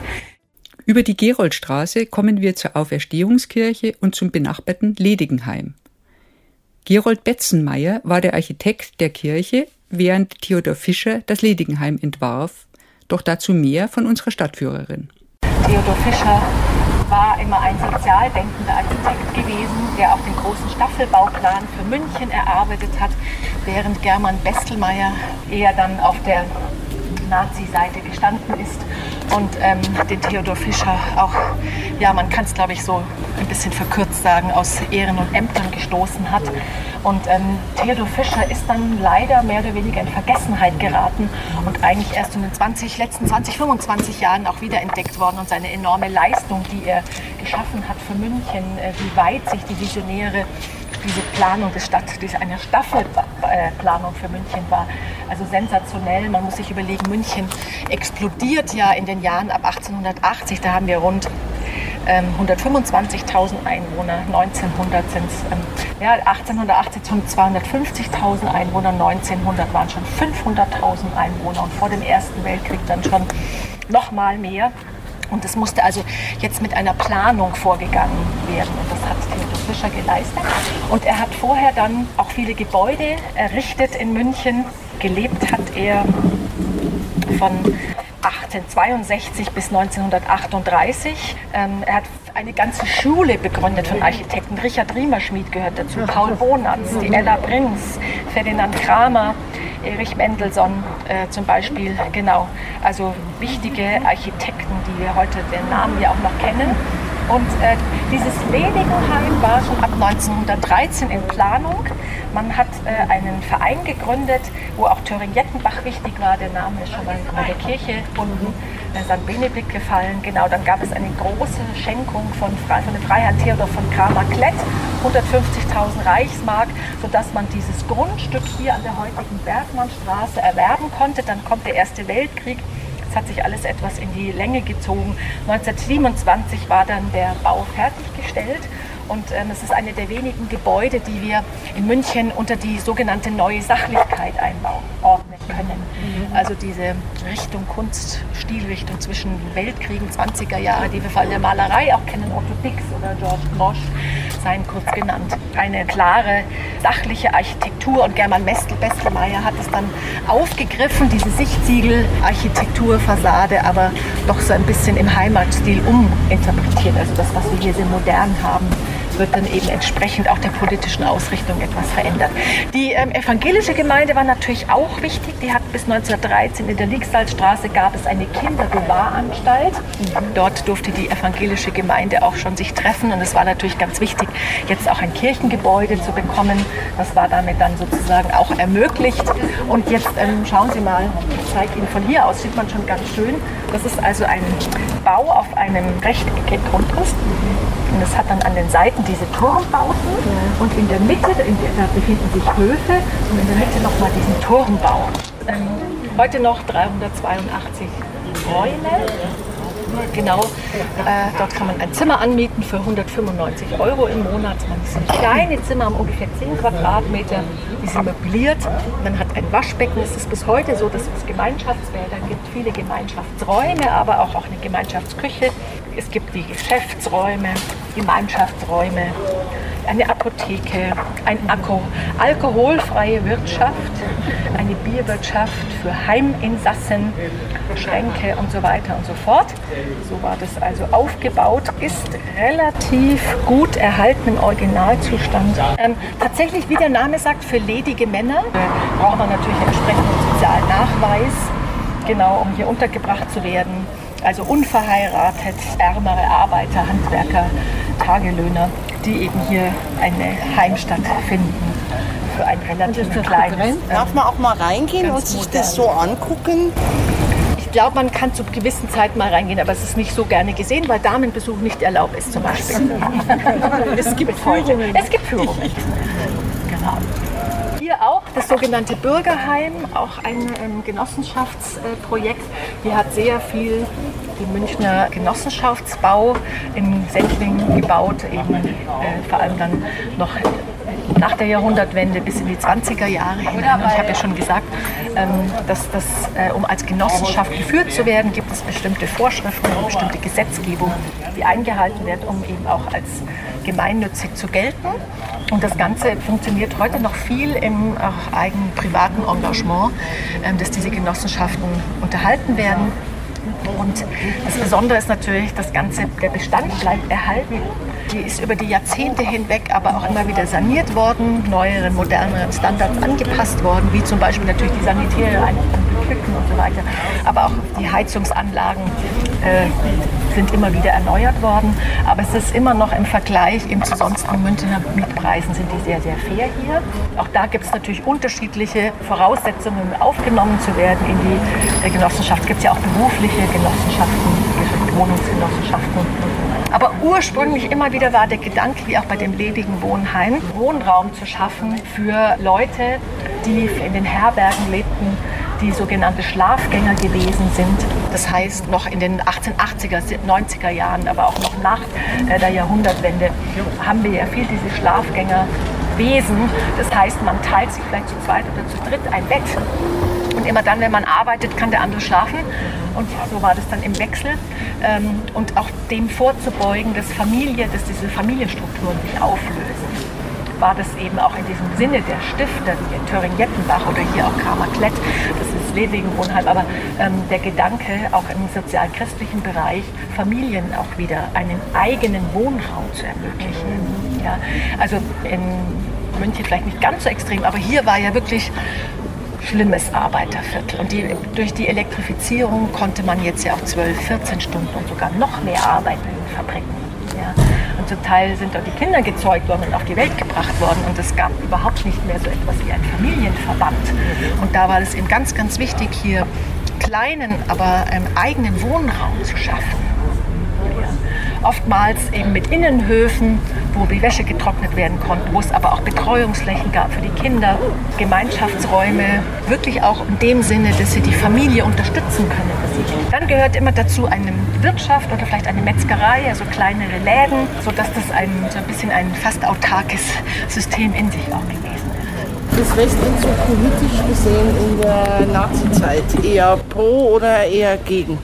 Über die Geroldstraße kommen wir zur Auferstehungskirche und zum benachbarten Ledigenheim. Gerold Betzenmeier war der Architekt der Kirche, während Theodor Fischer das Ledigenheim entwarf. Doch dazu mehr von unserer Stadtführerin. Theodor Fischer war immer ein sozial denkender Architekt gewesen, der auch den großen Staffelbauplan für München erarbeitet hat, während German Bestelmeier eher dann auf der Nazi-Seite gestanden ist und ähm, den Theodor Fischer auch, ja, man kann es glaube ich so ein bisschen verkürzt sagen, aus Ehren und Ämtern gestoßen hat. Und ähm, Theodor Fischer ist dann leider mehr oder weniger in Vergessenheit geraten und eigentlich erst in den 20, letzten 20, 25 Jahren auch wieder entdeckt worden und seine enorme Leistung, die er geschaffen hat für München, äh, wie weit sich die Visionäre diese Planung des Stadt, diese eine Staffelplanung für München war. Also sensationell. Man muss sich überlegen, München explodiert ja in den Jahren ab 1880. Da haben wir rund 125.000 ähm, Einwohner, 1900 sind es, ähm, ja, 1880 schon 250.000 Einwohner, 1900 waren schon 500.000 Einwohner und vor dem Ersten Weltkrieg dann schon noch mal mehr. Und es musste also jetzt mit einer Planung vorgegangen werden. Und das hat Theodor Fischer geleistet. Und er hat vorher dann auch viele Gebäude errichtet in München. Gelebt hat er von 1862 bis 1938. Ähm, er hat eine ganze Schule begründet von Architekten. Richard Riemerschmid gehört dazu, Paul Bonatz, die Ella Brings, Ferdinand Kramer. Erich Mendelssohn äh, zum Beispiel, genau. Also wichtige Architekten, die wir heute den Namen ja auch noch kennen. Und äh, dieses Ledigenheim war schon ab 1913 in Planung. Man hat äh, einen Verein gegründet, wo auch Thüringen-Jettenbach wichtig war. Der Name ist schon mal in der Kirche unten, äh, St. Benedikt gefallen. Genau, dann gab es eine große Schenkung von, von dem Freiherrn Theodor von Kramer-Klett, 150.000 Reichsmark, sodass man dieses Grundstück hier an der heutigen Bergmannstraße erwerben konnte. Dann kommt der Erste Weltkrieg hat sich alles etwas in die Länge gezogen. 1927 war dann der Bau fertiggestellt und ähm, es ist eine der wenigen Gebäude, die wir in München unter die sogenannte neue Sachlichkeit einordnen können. Mhm. Also diese Richtung Kunst, Stilrichtung zwischen Weltkriegen, 20er Jahre, die wir vor allem der Malerei auch kennen, Otto Dix oder George Grosch seien kurz genannt. Eine klare, sachliche Architektur und German Bestelmeier hat es dann aufgegriffen, diese Sichtziegel-Architekturfassade, aber doch so ein bisschen im Heimatstil uminterpretiert. Also das, was wir hier sehr modern haben wird dann eben entsprechend auch der politischen Ausrichtung etwas verändert. Die ähm, evangelische Gemeinde war natürlich auch wichtig. Die hat bis 1913 in der Liegsalstraße gab es eine Kinderbewahranstalt. Dort durfte die evangelische Gemeinde auch schon sich treffen und es war natürlich ganz wichtig, jetzt auch ein Kirchengebäude zu bekommen. Das war damit dann sozusagen auch ermöglicht. Und jetzt ähm, schauen Sie mal, ich zeige Ihnen von hier aus, sieht man schon ganz schön. Das ist also ein Bau auf einem rechteckigen Grundriss. Und es hat dann an den Seiten diese Turmbauten ja. und in der Mitte, in der, da befinden sich Höfe und in der Mitte nochmal diesen Turmbau. Ähm, heute noch 382 Räume. Genau, äh, dort kann man ein Zimmer anmieten für 195 Euro im Monat. Man sind kleine Zimmer, haben ungefähr 10 Quadratmeter, die sind möbliert. Man hat ein Waschbecken. Es ist bis heute so, dass es Gemeinschaftsbäder gibt, viele Gemeinschaftsräume, aber auch, auch eine Gemeinschaftsküche. Es gibt die Geschäftsräume, Gemeinschaftsräume, eine Apotheke, ein Akku, alkoholfreie Wirtschaft, eine Bierwirtschaft für Heiminsassen, Schränke und so weiter und so fort. So war das also aufgebaut, ist relativ gut erhalten im Originalzustand. Ähm, tatsächlich, wie der Name sagt, für ledige Männer äh, braucht man natürlich entsprechenden sozialen Nachweis, genau um hier untergebracht zu werden also unverheiratet, ärmere Arbeiter, Handwerker, Tagelöhner, die eben hier eine Heimstatt finden für ein relativ kleines. Ähm, Darf man auch mal reingehen und sich modern. das so angucken? Ich glaube, man kann zu gewissen Zeiten mal reingehen, aber es ist nicht so gerne gesehen, weil Damenbesuch nicht erlaubt ist zum Beispiel. <laughs> es gibt Führungen. Es gibt Führungen. Genau hier auch das sogenannte Bürgerheim, auch ein ähm, Genossenschaftsprojekt. Hier hat sehr viel die Münchner Genossenschaftsbau in Sendling gebaut, eben äh, vor allem dann noch nach der Jahrhundertwende bis in die 20er Jahre hinein. Und ich habe ja schon gesagt, ähm, dass das, äh, um als Genossenschaft geführt zu werden, gibt es bestimmte Vorschriften, bestimmte Gesetzgebung, die eingehalten wird, um eben auch als gemeinnützig zu gelten. Und das Ganze funktioniert heute noch viel im eigenen privaten Engagement, ähm, dass diese Genossenschaften unterhalten werden und das Besondere ist natürlich, das Ganze, der Bestand bleibt erhalten. Die ist über die Jahrzehnte hinweg aber auch immer wieder saniert worden, neueren, moderneren Standards angepasst worden, wie zum Beispiel natürlich die sanitäre Einrichtung, und so weiter. Aber auch die Heizungsanlagen äh, sind immer wieder erneuert worden. Aber es ist immer noch im Vergleich eben zu sonstigen Münchner Mietpreisen sind die sehr, sehr fair hier. Auch da gibt es natürlich unterschiedliche Voraussetzungen, um aufgenommen zu werden in die Genossenschaft. Es gibt ja auch berufliche Genossenschaften, Wohnungsgenossenschaften. Aber ursprünglich immer wieder war der Gedanke, wie auch bei dem ledigen Wohnheim, Wohnraum zu schaffen für Leute, die in den Herbergen lebten, die sogenannte Schlafgänger gewesen sind. Das heißt, noch in den 1880er, 90er Jahren, aber auch noch nach äh, der Jahrhundertwende, haben wir ja viel diese Schlafgängerwesen. Das heißt, man teilt sich vielleicht zu zweit oder zu dritt ein Bett. Und immer dann, wenn man arbeitet, kann der andere schlafen. Und so war das dann im Wechsel. Ähm, und auch dem vorzubeugen, dass Familie, dass diese Familienstrukturen sich auflösen war das eben auch in diesem Sinne der Stifter, wie Töring-Jettenbach oder hier auch Kramer Klett, das ist Ledigen-Wohnheim, aber ähm, der Gedanke auch im sozial-christlichen Bereich, Familien auch wieder einen eigenen Wohnraum zu ermöglichen. Ja, also in München vielleicht nicht ganz so extrem, aber hier war ja wirklich schlimmes Arbeiterviertel. Und die, durch die Elektrifizierung konnte man jetzt ja auch 12, 14 Stunden und sogar noch mehr arbeiten in den Fabriken. Ja. Und zum Teil sind auch die Kinder gezeugt worden und auf die Welt gebracht worden. Und es gab überhaupt nicht mehr so etwas wie ein Familienverband. Und da war es eben ganz, ganz wichtig, hier kleinen, aber einen eigenen Wohnraum zu schaffen oftmals eben mit Innenhöfen, wo die Wäsche getrocknet werden konnte, wo es aber auch Betreuungsflächen gab für die Kinder, Gemeinschaftsräume, wirklich auch in dem Sinne, dass sie die Familie unterstützen können. Dann gehört immer dazu eine Wirtschaft oder vielleicht eine Metzgerei, also kleinere Läden, sodass das ein, so ein bisschen ein fast autarkes System in sich auch gewesen ist. Das Westend so politisch gesehen in der Nazizeit eher pro oder eher gegen?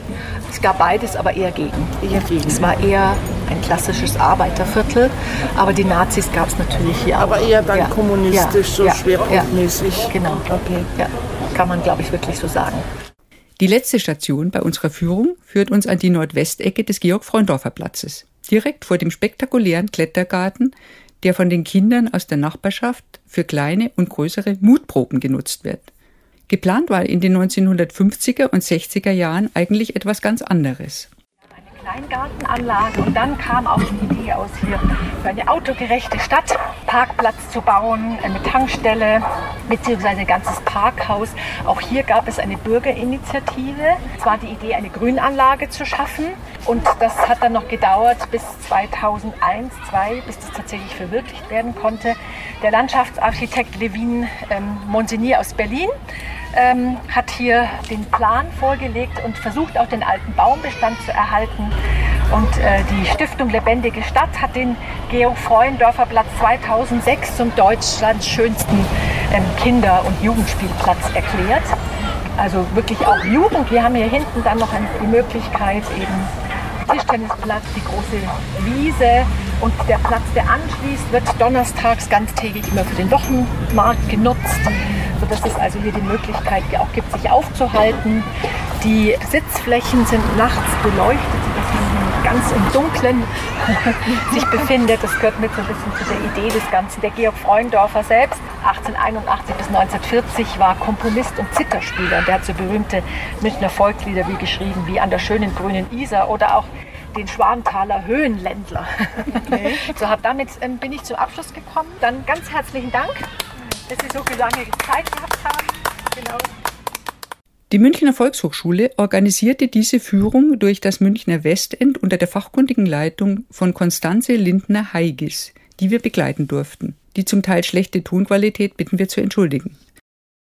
Es gab beides, aber eher gegen. Eher gegen. Es war eher ein klassisches Arbeiterviertel, aber die Nazis gab es natürlich hier aber auch. Aber eher dann ja. kommunistisch, ja. so ja. schwerpunktmäßig. Genau. Okay. Ja. Kann man, glaube ich, wirklich so sagen. Die letzte Station bei unserer Führung führt uns an die Nordwestecke des Georg-Freundorfer Platzes, direkt vor dem spektakulären Klettergarten, der von den Kindern aus der Nachbarschaft für kleine und größere Mutproben genutzt wird. Geplant war in den 1950er und 60er Jahren eigentlich etwas ganz anderes. Kleingartenanlage und dann kam auch die Idee aus, hier für eine autogerechte Stadt Parkplatz zu bauen, eine Tankstelle beziehungsweise ein ganzes Parkhaus. Auch hier gab es eine Bürgerinitiative. Es war die Idee, eine Grünanlage zu schaffen und das hat dann noch gedauert bis 2001, 2002, bis das tatsächlich verwirklicht werden konnte. Der Landschaftsarchitekt Levin ähm, Monsinier aus Berlin ähm, hat hier den Plan vorgelegt und versucht auch den alten Baumbestand zu erhalten. Und äh, die Stiftung Lebendige Stadt hat den Georg Freuendorfer Platz 2006 zum Deutschlands schönsten ähm, Kinder- und Jugendspielplatz erklärt. Also wirklich auch Jugend. Wir haben hier hinten dann noch die Möglichkeit, eben Tischtennisplatz, die große Wiese und der Platz, der anschließt, wird donnerstags ganztägig immer für den Wochenmarkt genutzt sodass es also hier die Möglichkeit auch gibt, sich aufzuhalten. Die Sitzflächen sind nachts beleuchtet, sodass man ganz im Dunkeln <laughs> sich befindet. Das gehört mit so ein bisschen zu der Idee des Ganzen. Der Georg Freundorfer selbst, 1881 bis 1940, war Komponist und Zitterspieler. Und der hat so berühmte Münchner Volkslieder wie geschrieben, wie An der schönen grünen Isar oder auch den Schwanthaler Höhenländler. <laughs> Okay. So, damit ähm, bin ich zum Abschluss gekommen. Dann ganz herzlichen Dank dass Sie so viel lange Zeit gehabt haben. Genau. Die Münchner Volkshochschule organisierte diese Führung durch das Münchner Westend unter der fachkundigen Leitung von Konstanze Lindner-Heigis, die wir begleiten durften. Die zum Teil schlechte Tonqualität bitten wir zu entschuldigen.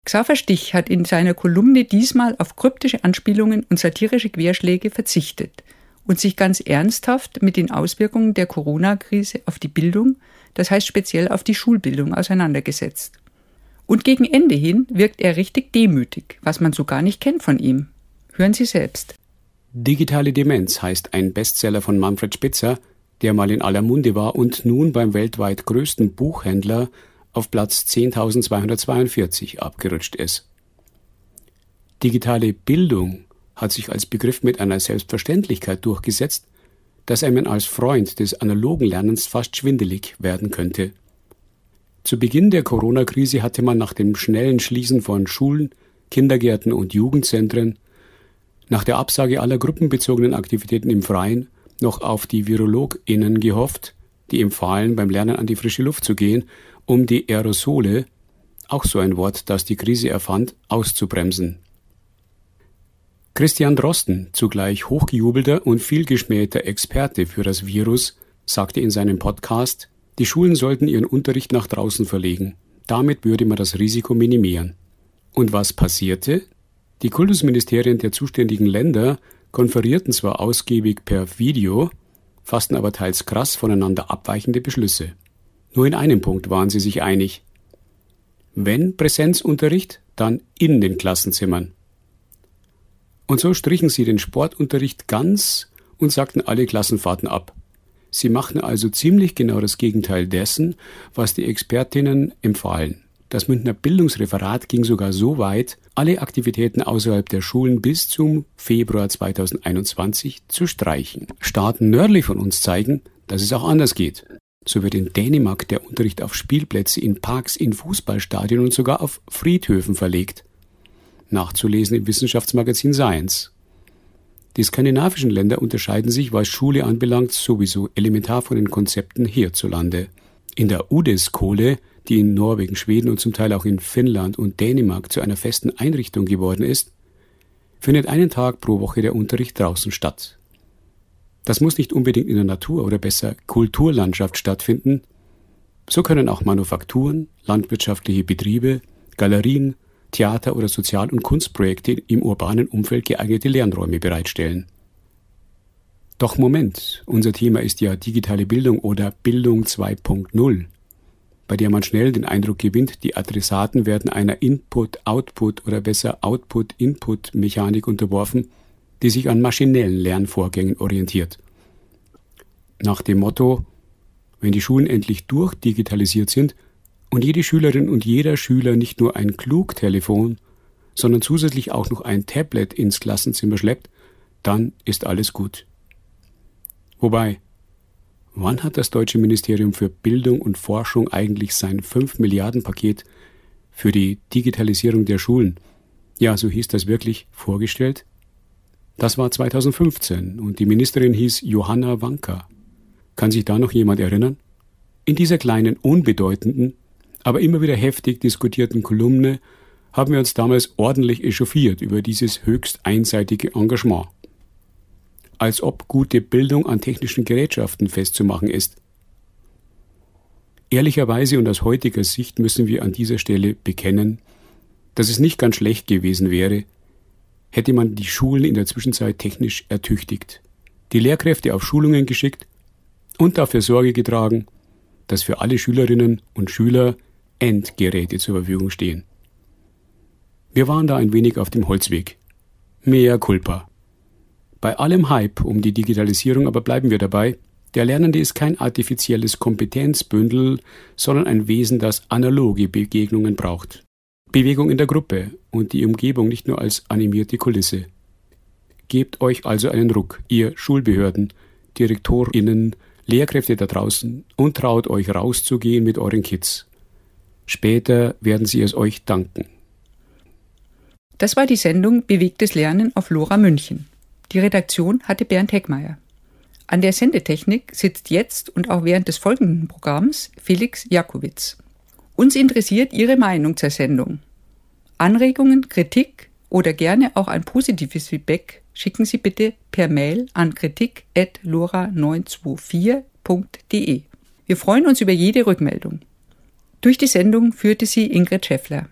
Xaver Stich hat in seiner Kolumne diesmal auf kryptische Anspielungen und satirische Querschläge verzichtet und sich ganz ernsthaft mit den Auswirkungen der Corona-Krise auf die Bildung, das heißt speziell auf die Schulbildung auseinandergesetzt. Und gegen Ende hin wirkt er richtig demütig, was man so gar nicht kennt von ihm. Hören Sie selbst. Digitale Demenz heißt ein Bestseller von Manfred Spitzer, der mal in aller Munde war und nun beim weltweit größten Buchhändler auf Platz 10.242 abgerutscht ist. Digitale Bildung hat sich als Begriff mit einer Selbstverständlichkeit durchgesetzt, dass einem als Freund des analogen Lernens fast schwindelig werden könnte. Zu Beginn der Corona-Krise hatte man nach dem schnellen Schließen von Schulen, Kindergärten und Jugendzentren, nach der Absage aller gruppenbezogenen Aktivitäten im Freien noch auf die VirologInnen gehofft, die empfahlen, beim Lernen an die frische Luft zu gehen, um die Aerosole, auch so ein Wort, das die Krise erfand, auszubremsen. Christian Drosten, zugleich hochgejubelter und vielgeschmähter Experte für das Virus, sagte in seinem Podcast, die Schulen sollten ihren Unterricht nach draußen verlegen. Damit würde man das Risiko minimieren. Und was passierte? Die Kultusministerien der zuständigen Länder konferierten zwar ausgiebig per Video, fassten aber teils krass voneinander abweichende Beschlüsse. Nur in einem Punkt waren sie sich einig. Wenn Präsenzunterricht, dann in den Klassenzimmern. Und so strichen sie den Sportunterricht ganz und sagten alle Klassenfahrten ab. Sie machten also ziemlich genau das Gegenteil dessen, was die Expertinnen empfahlen. Das Münchner Bildungsreferat ging sogar so weit, alle Aktivitäten außerhalb der Schulen bis zum Februar 2021 zu streichen. Staaten nördlich von uns zeigen, dass es auch anders geht. So wird in Dänemark der Unterricht auf Spielplätze, in Parks, in Fußballstadien und sogar auf Friedhöfen verlegt nachzulesen im Wissenschaftsmagazin Science. Die skandinavischen Länder unterscheiden sich, was Schule anbelangt, sowieso elementar von den Konzepten hierzulande. In der UDES-Kohle, die in Norwegen, Schweden und zum Teil auch in Finnland und Dänemark zu einer festen Einrichtung geworden ist, findet einen Tag pro Woche der Unterricht draußen statt. Das muss nicht unbedingt in der Natur oder besser Kulturlandschaft stattfinden. So können auch Manufakturen, landwirtschaftliche Betriebe, Galerien, Theater- oder Sozial- und Kunstprojekte im urbanen Umfeld geeignete Lernräume bereitstellen. Doch Moment, unser Thema ist ja digitale Bildung oder Bildung 2.0, bei der man schnell den Eindruck gewinnt, die Adressaten werden einer Input-Output oder besser Output-Input-Mechanik unterworfen, die sich an maschinellen Lernvorgängen orientiert. Nach dem Motto, wenn die Schulen endlich durchdigitalisiert sind, und jede Schülerin und jeder Schüler nicht nur ein Klugtelefon, sondern zusätzlich auch noch ein Tablet ins Klassenzimmer schleppt, dann ist alles gut. Wobei, wann hat das deutsche Ministerium für Bildung und Forschung eigentlich sein 5 Milliarden Paket für die Digitalisierung der Schulen, ja, so hieß das wirklich, vorgestellt? Das war 2015 und die Ministerin hieß Johanna Wanka. Kann sich da noch jemand erinnern? In dieser kleinen, unbedeutenden, aber immer wieder heftig diskutierten Kolumne haben wir uns damals ordentlich echauffiert über dieses höchst einseitige Engagement. Als ob gute Bildung an technischen Gerätschaften festzumachen ist. Ehrlicherweise und aus heutiger Sicht müssen wir an dieser Stelle bekennen, dass es nicht ganz schlecht gewesen wäre, hätte man die Schulen in der Zwischenzeit technisch ertüchtigt, die Lehrkräfte auf Schulungen geschickt und dafür Sorge getragen, dass für alle Schülerinnen und Schüler Endgeräte zur Verfügung stehen. Wir waren da ein wenig auf dem Holzweg. Mehr Culpa. Bei allem Hype um die Digitalisierung aber bleiben wir dabei, der Lernende ist kein artifizielles Kompetenzbündel, sondern ein Wesen, das analoge Begegnungen braucht. Bewegung in der Gruppe und die Umgebung nicht nur als animierte Kulisse. Gebt euch also einen Ruck, ihr Schulbehörden, DirektorInnen, Lehrkräfte da draußen und traut euch rauszugehen mit euren Kids. Später werden sie es euch danken. Das war die Sendung Bewegtes Lernen auf Lora München. Die Redaktion hatte Bernd Heckmeier. An der Sendetechnik sitzt jetzt und auch während des folgenden Programms Felix Jakowitz. Uns interessiert Ihre Meinung zur Sendung. Anregungen, Kritik oder gerne auch ein positives Feedback schicken Sie bitte per Mail an kritik.lora924.de. Wir freuen uns über jede Rückmeldung. Durch die Sendung führte sie Ingrid Scheffler.